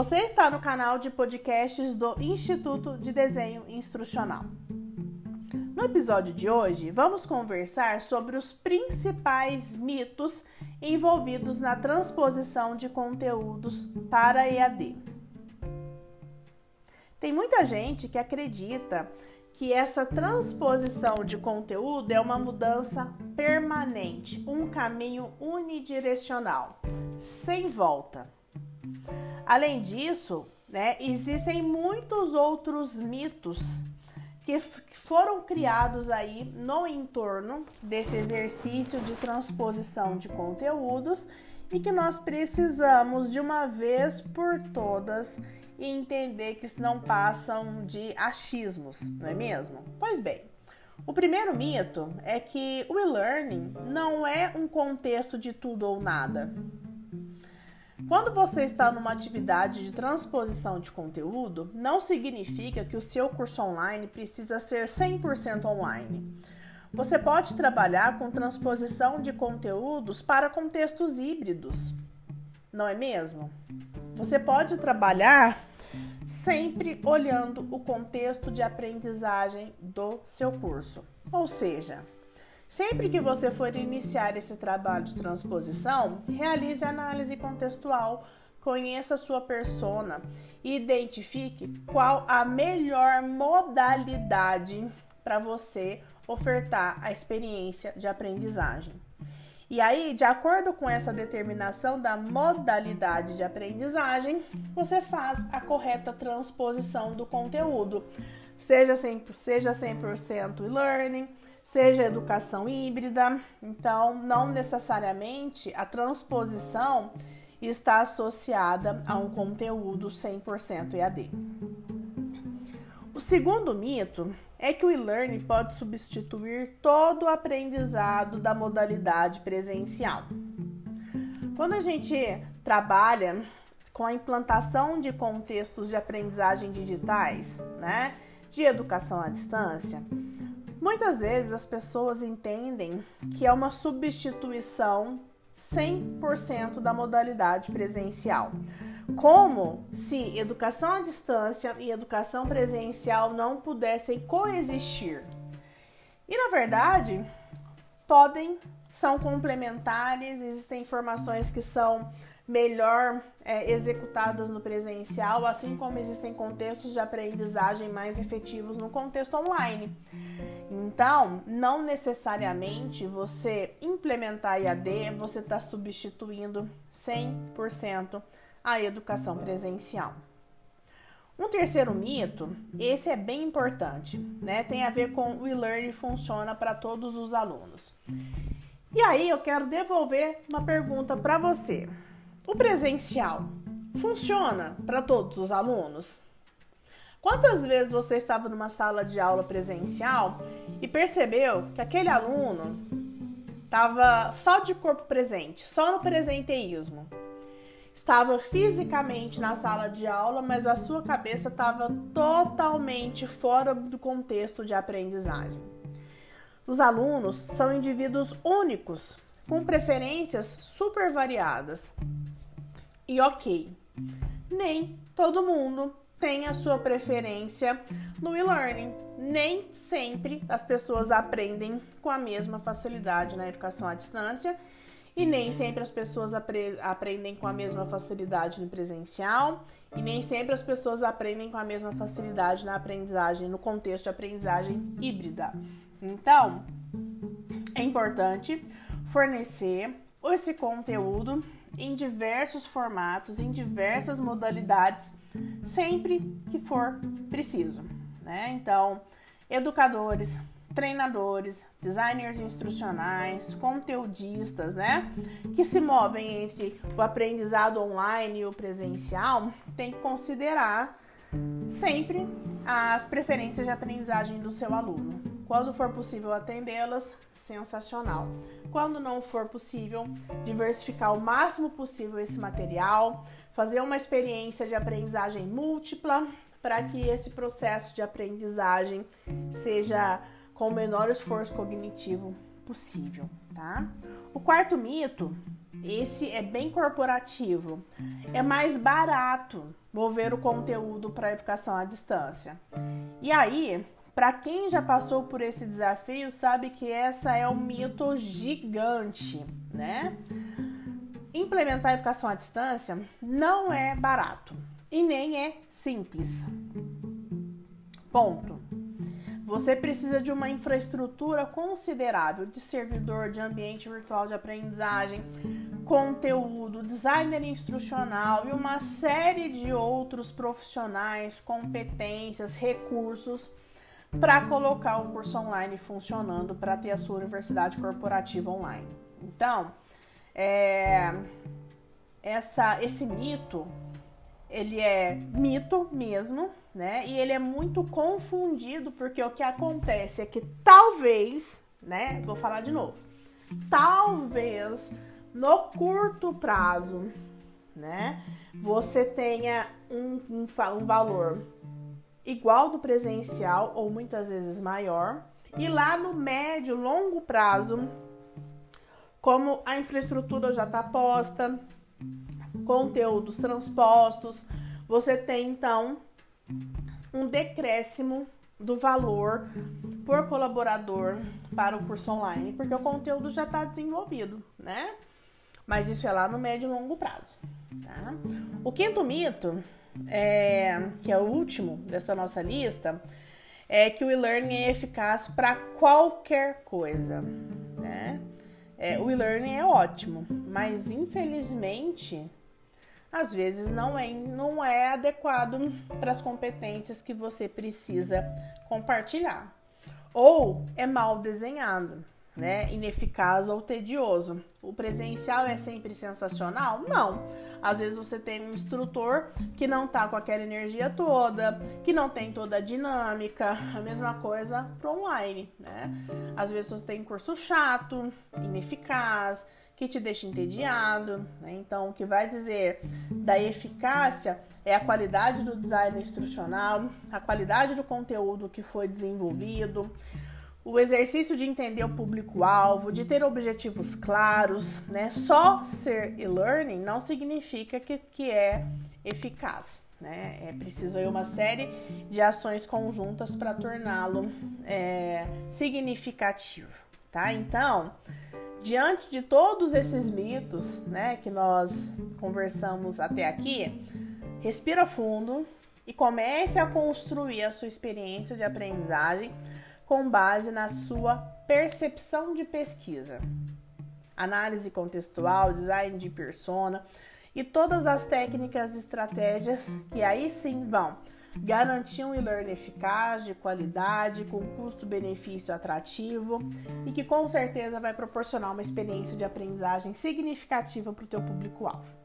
Você está no canal de podcasts do Instituto de Desenho Instrucional. No episódio de hoje, vamos conversar sobre os principais mitos envolvidos na transposição de conteúdos para EAD. Tem muita gente que acredita que essa transposição de conteúdo é uma mudança permanente, um caminho unidirecional, sem volta. Além disso, né, existem muitos outros mitos que foram criados aí no entorno desse exercício de transposição de conteúdos e que nós precisamos de uma vez por todas entender que não passam de achismos, não é mesmo? Pois bem, o primeiro mito é que o e-learning não é um contexto de tudo ou nada. Quando você está numa atividade de transposição de conteúdo, não significa que o seu curso online precisa ser 100% online. Você pode trabalhar com transposição de conteúdos para contextos híbridos, não é mesmo? Você pode trabalhar sempre olhando o contexto de aprendizagem do seu curso. Ou seja, sempre que você for iniciar esse trabalho de transposição, realize análise contextual, conheça a sua persona e identifique qual a melhor modalidade para você ofertar a experiência de aprendizagem. E aí, de acordo com essa determinação da modalidade de aprendizagem, você faz a correta transposição do conteúdo, seja 100%, seja 100% e-learning, seja educação híbrida. Então, não necessariamente a transposição está associada a um conteúdo 100% EAD. O segundo mito é que o e-learning pode substituir todo o aprendizado da modalidade presencial. Quando a gente trabalha com a implantação de contextos de aprendizagem digitais, né, de educação à distância, muitas vezes as pessoas entendem que é uma substituição 100% da modalidade presencial como se educação à distância e educação presencial não pudessem coexistir. E na verdade, podem, são complementares, existem informações que são melhor é, executadas no presencial, assim como existem contextos de aprendizagem mais efetivos no contexto online. Então, não necessariamente você implementar IAD, você está substituindo 100% a educação presencial. Um terceiro mito, esse é bem importante, né? Tem a ver com o e-learning funciona para todos os alunos. E aí eu quero devolver uma pergunta para você. O presencial funciona para todos os alunos? Quantas vezes você estava numa sala de aula presencial e percebeu que aquele aluno estava só de corpo presente, só no presenteísmo? estava fisicamente na sala de aula, mas a sua cabeça estava totalmente fora do contexto de aprendizagem. Os alunos são indivíduos únicos, com preferências super variadas. E ok, nem todo mundo tem a sua preferência no e-learning. Nem sempre as pessoas aprendem com a mesma facilidade na educação à distância e nem sempre as pessoas apre aprendem com a mesma facilidade no presencial, e nem sempre as pessoas aprendem com a mesma facilidade na aprendizagem, no contexto de aprendizagem híbrida. Então, é importante fornecer esse conteúdo em diversos formatos, em diversas modalidades, sempre que for preciso. Né? Então, educadores, treinadores, designers instrucionais, conteudistas, né, que se movem entre o aprendizado online e o presencial, tem que considerar sempre as preferências de aprendizagem do seu aluno. Quando for possível atendê-las, sensacional. Quando não for possível, diversificar o máximo possível esse material, fazer uma experiência de aprendizagem múltipla para que esse processo de aprendizagem seja com o menor esforço cognitivo possível, tá? O quarto mito, esse é bem corporativo, é mais barato mover o conteúdo para educação à distância. E aí, para quem já passou por esse desafio, sabe que essa é um mito gigante, né? Implementar a educação à distância não é barato e nem é simples. Ponto. Você precisa de uma infraestrutura considerável de servidor, de ambiente virtual de aprendizagem, conteúdo, designer instrucional e uma série de outros profissionais, competências, recursos para colocar o curso online funcionando para ter a sua universidade corporativa online. Então, é, essa, esse mito ele é mito mesmo, né? E ele é muito confundido porque o que acontece é que talvez, né? Vou falar de novo. Talvez no curto prazo, né? Você tenha um, um, um valor igual do presencial ou muitas vezes maior. E lá no médio, longo prazo, como a infraestrutura já está posta, conteúdos transpostos, você tem então um decréscimo do valor por colaborador para o curso online, porque o conteúdo já está desenvolvido, né? Mas isso é lá no médio e longo prazo. Tá? O quinto mito, é, que é o último dessa nossa lista, é que o e-learning é eficaz para qualquer coisa. Né? É, o e-learning é ótimo, mas infelizmente às vezes não é, não é adequado para as competências que você precisa compartilhar. Ou é mal desenhado, né? Ineficaz ou tedioso. O presencial é sempre sensacional? Não. Às vezes você tem um instrutor que não tá com aquela energia toda, que não tem toda a dinâmica. A mesma coisa para online, né? Às vezes você tem curso chato, ineficaz, que te deixa entediado. Né? Então, o que vai dizer da eficácia é a qualidade do design instrucional, a qualidade do conteúdo que foi desenvolvido, o exercício de entender o público-alvo, de ter objetivos claros, né? Só ser e-learning não significa que, que é eficaz. Né? É preciso aí uma série de ações conjuntas para torná-lo é, significativo, tá? Então, diante de todos esses mitos, né, que nós conversamos até aqui, respira fundo e comece a construir a sua experiência de aprendizagem com base na sua percepção de pesquisa. Análise contextual, design de persona e todas as técnicas e estratégias que aí sim vão garantir um e-learning eficaz, de qualidade, com custo-benefício atrativo e que com certeza vai proporcionar uma experiência de aprendizagem significativa para o teu público-alvo.